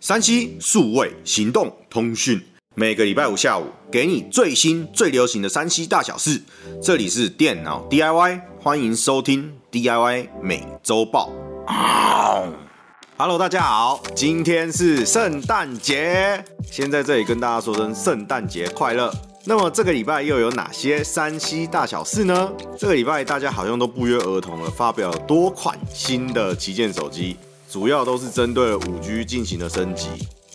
山西数位行动通讯，每个礼拜五下午给你最新最流行的山西大小事。这里是电脑 DIY，欢迎收听 DIY 每周报。Hello，大家好，今天是圣诞节，先在这里跟大家说声圣诞节快乐。那么这个礼拜又有哪些山西大小事呢？这个礼拜大家好像都不约而同的发表了多款新的旗舰手机。主要都是针对五 G 进行了升级。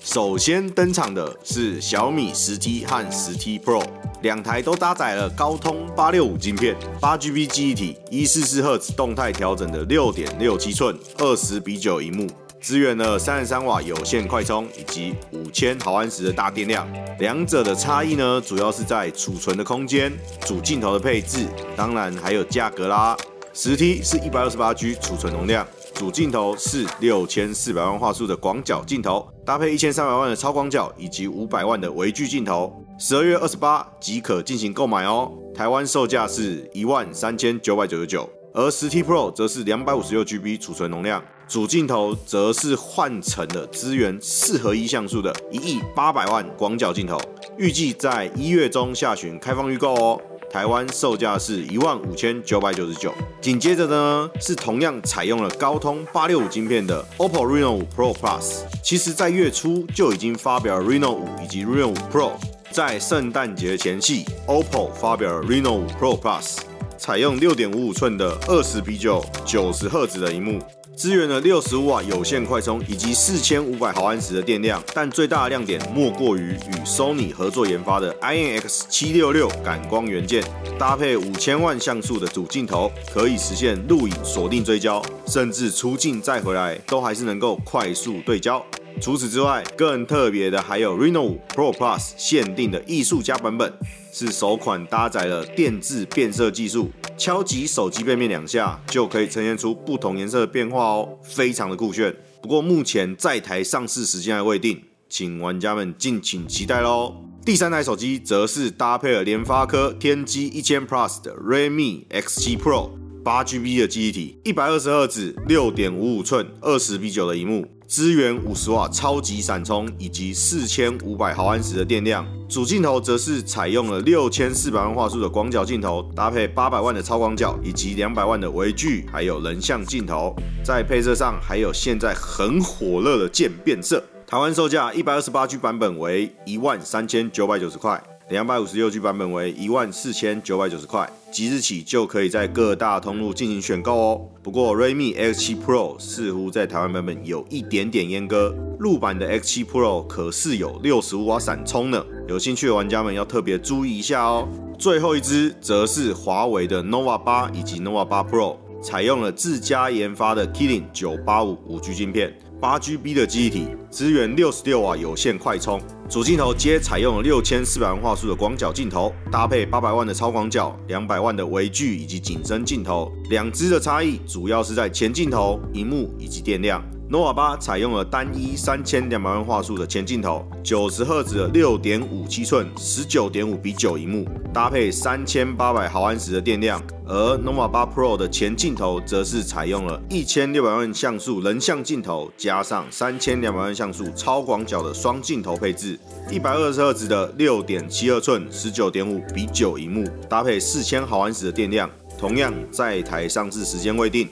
首先登场的是小米十 T 和十 T Pro，两台都搭载了高通八六五晶片，八 GB 记忆体，一四四赫兹动态调整的六点六七寸二十比九荧幕，支援了三十三瓦有线快充以及五千毫安时的大电量。两者的差异呢，主要是在储存的空间、主镜头的配置，当然还有价格啦。十 T 是一百二十八 G 储存容量。主镜头是六千四百万画素的广角镜头，搭配一千三百万的超广角以及五百万的微距镜头。十二月二十八即可进行购买哦。台湾售价是一万三千九百九十九，而十 T Pro 则是两百五十六 GB 储存容量，主镜头则是换成了支援四合一像素的一亿八百万广角镜头，预计在一月中下旬开放预购哦。台湾售价是一万五千九百九十九，紧接着呢是同样采用了高通八六五晶片的 OPPO Reno 五 Pro Plus。其实，在月初就已经发表了 Reno 五以及 Reno 五 Pro。在圣诞节前夕，OPPO 发表了 Reno 五 Pro Plus，采用六点五五寸的二十比九九十赫兹的荧幕。支援了六十五瓦有线快充以及四千五百毫安时的电量，但最大的亮点莫过于与 Sony 合作研发的 INX 七六六感光元件，搭配五千万像素的主镜头，可以实现录影、锁定、追焦，甚至出镜再回来都还是能够快速对焦。除此之外，更特别的还有 Reno 5 Pro Plus 限定的艺术家版本，是首款搭载了电致变色技术，敲击手机背面两下就可以呈现出不同颜色的变化哦，非常的酷炫。不过目前在台上市时间还未定，请玩家们敬请期待喽。第三台手机则是搭配了联发科天玑一千 Plus 的 Redmi X7 Pro，八 GB 的记忆体，一百二十赫兹，六点五五寸，二十比九的荧幕。支援五十瓦超级闪充以及四千五百毫安时的电量，主镜头则是采用了六千四百万画素的广角镜头，搭配八百万的超广角以及两百万的微距，还有人像镜头。在配色上还有现在很火热的渐变色。台湾售价一百二十八 G 版本为一万三千九百九十块。两百五十六 G 版本为一万四千九百九十块，即日起就可以在各大通路进行选购哦。不过 Redmi X7 Pro 似乎在台湾版本有一点点阉割，入版的 X7 Pro 可是有六十五瓦闪充呢，有兴趣的玩家们要特别注意一下哦。最后一支则是华为的 Nova 八以及 Nova 八 Pro，采用了自家研发的 Kirin 九八五五 G 镜片。八 GB 的记忆体，支援六十六瓦有线快充，主镜头皆采用了六千四百万画素的广角镜头，搭配八百万的超广角、两百万的微距以及景深镜头。两支的差异主要是在前镜头、荧幕以及电量。Nova 八采用了单一三千两百万画素的前镜头，九十赫兹的六点五七寸十九点五比九荧幕，搭配三千八百毫安时的电量。而 nova 八 pro 的前镜头则是采用了一千六百万像素人像镜头，加上三千两百万像素超广角的双镜头配置，一百二十赫兹的六点七二寸十九点五比九荧幕，搭配四千毫安时的电量，同样在台上市时间未定。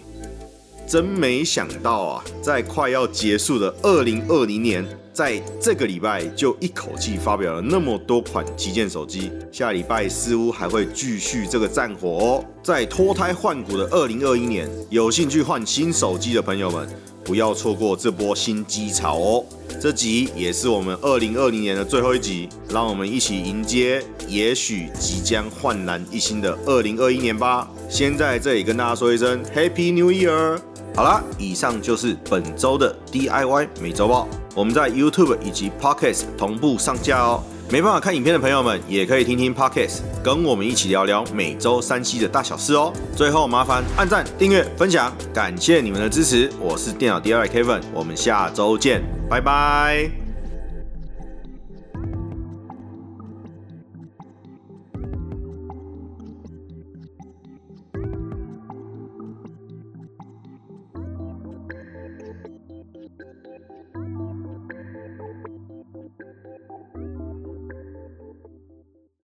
真没想到啊，在快要结束的二零二零年，在这个礼拜就一口气发表了那么多款旗舰手机。下礼拜似乎还会继续这个战火哦。在脱胎换骨的二零二一年，有兴趣换新手机的朋友们，不要错过这波新机潮哦。这集也是我们二零二零年的最后一集，让我们一起迎接也许即将焕然一新的二零二一年吧。先在这里跟大家说一声 Happy New Year！好啦，以上就是本周的 DIY 每周报。我们在 YouTube 以及 Podcast 同步上架哦。没办法看影片的朋友们，也可以听听 Podcast，跟我们一起聊聊每周山西的大小事哦。最后麻烦按赞、订阅、分享，感谢你们的支持。我是电脑 DIY Kevin，我们下周见，拜拜。